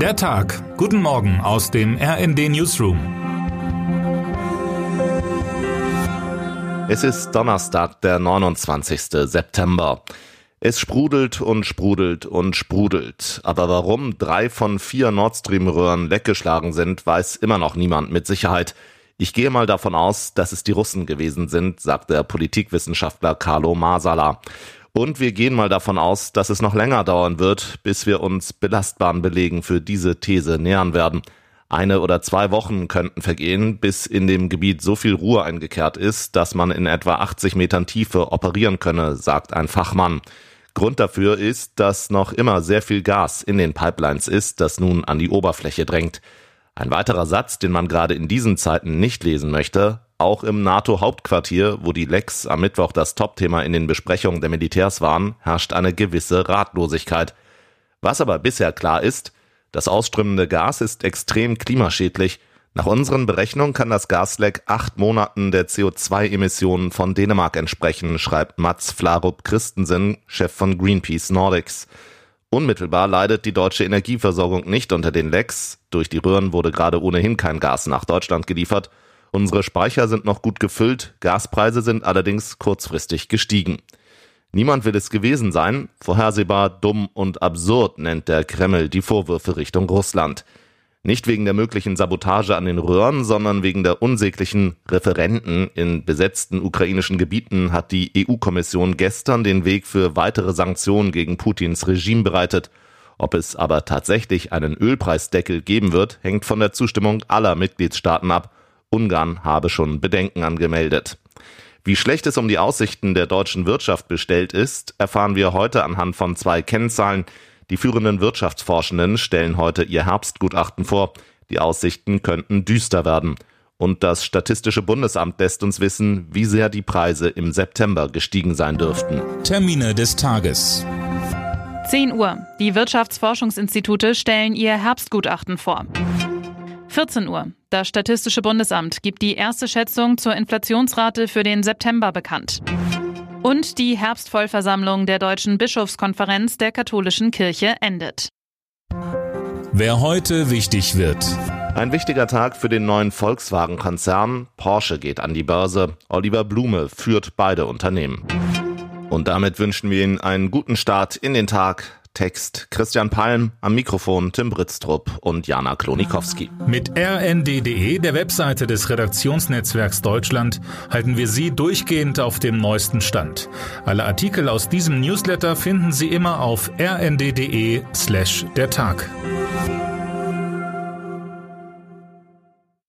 Der Tag. Guten Morgen aus dem RND Newsroom. Es ist Donnerstag, der 29. September. Es sprudelt und sprudelt und sprudelt. Aber warum drei von vier Nord Stream Röhren weggeschlagen sind, weiß immer noch niemand mit Sicherheit. Ich gehe mal davon aus, dass es die Russen gewesen sind, sagt der Politikwissenschaftler Carlo Masala. Und wir gehen mal davon aus, dass es noch länger dauern wird, bis wir uns belastbaren Belegen für diese These nähern werden. Eine oder zwei Wochen könnten vergehen, bis in dem Gebiet so viel Ruhe eingekehrt ist, dass man in etwa 80 Metern Tiefe operieren könne, sagt ein Fachmann. Grund dafür ist, dass noch immer sehr viel Gas in den Pipelines ist, das nun an die Oberfläche drängt. Ein weiterer Satz, den man gerade in diesen Zeiten nicht lesen möchte, auch im NATO-Hauptquartier, wo die Lecks am Mittwoch das Topthema in den Besprechungen der Militärs waren, herrscht eine gewisse Ratlosigkeit. Was aber bisher klar ist, das ausströmende Gas ist extrem klimaschädlich. Nach unseren Berechnungen kann das Gasleck acht Monaten der CO2-Emissionen von Dänemark entsprechen, schreibt Mats Flarup Christensen, Chef von Greenpeace Nordics. Unmittelbar leidet die deutsche Energieversorgung nicht unter den Lecks. Durch die Röhren wurde gerade ohnehin kein Gas nach Deutschland geliefert. Unsere Speicher sind noch gut gefüllt, Gaspreise sind allerdings kurzfristig gestiegen. Niemand will es gewesen sein, vorhersehbar, dumm und absurd nennt der Kreml die Vorwürfe Richtung Russland. Nicht wegen der möglichen Sabotage an den Röhren, sondern wegen der unsäglichen Referenten in besetzten ukrainischen Gebieten hat die EU-Kommission gestern den Weg für weitere Sanktionen gegen Putins Regime bereitet. Ob es aber tatsächlich einen Ölpreisdeckel geben wird, hängt von der Zustimmung aller Mitgliedstaaten ab Ungarn habe schon Bedenken angemeldet. Wie schlecht es um die Aussichten der deutschen Wirtschaft bestellt ist, erfahren wir heute anhand von zwei Kennzahlen. Die führenden Wirtschaftsforschenden stellen heute ihr Herbstgutachten vor. Die Aussichten könnten düster werden. Und das Statistische Bundesamt lässt uns wissen, wie sehr die Preise im September gestiegen sein dürften. Termine des Tages. 10 Uhr. Die Wirtschaftsforschungsinstitute stellen ihr Herbstgutachten vor. 14 Uhr. Das Statistische Bundesamt gibt die erste Schätzung zur Inflationsrate für den September bekannt. Und die Herbstvollversammlung der Deutschen Bischofskonferenz der Katholischen Kirche endet. Wer heute wichtig wird. Ein wichtiger Tag für den neuen Volkswagen-Konzern. Porsche geht an die Börse. Oliver Blume führt beide Unternehmen. Und damit wünschen wir Ihnen einen guten Start in den Tag. Text Christian Palm, am Mikrofon Tim Britztrup und Jana Klonikowski. Mit rnd.de, der Webseite des Redaktionsnetzwerks Deutschland, halten wir Sie durchgehend auf dem neuesten Stand. Alle Artikel aus diesem Newsletter finden Sie immer auf rnd.de slash der Tag.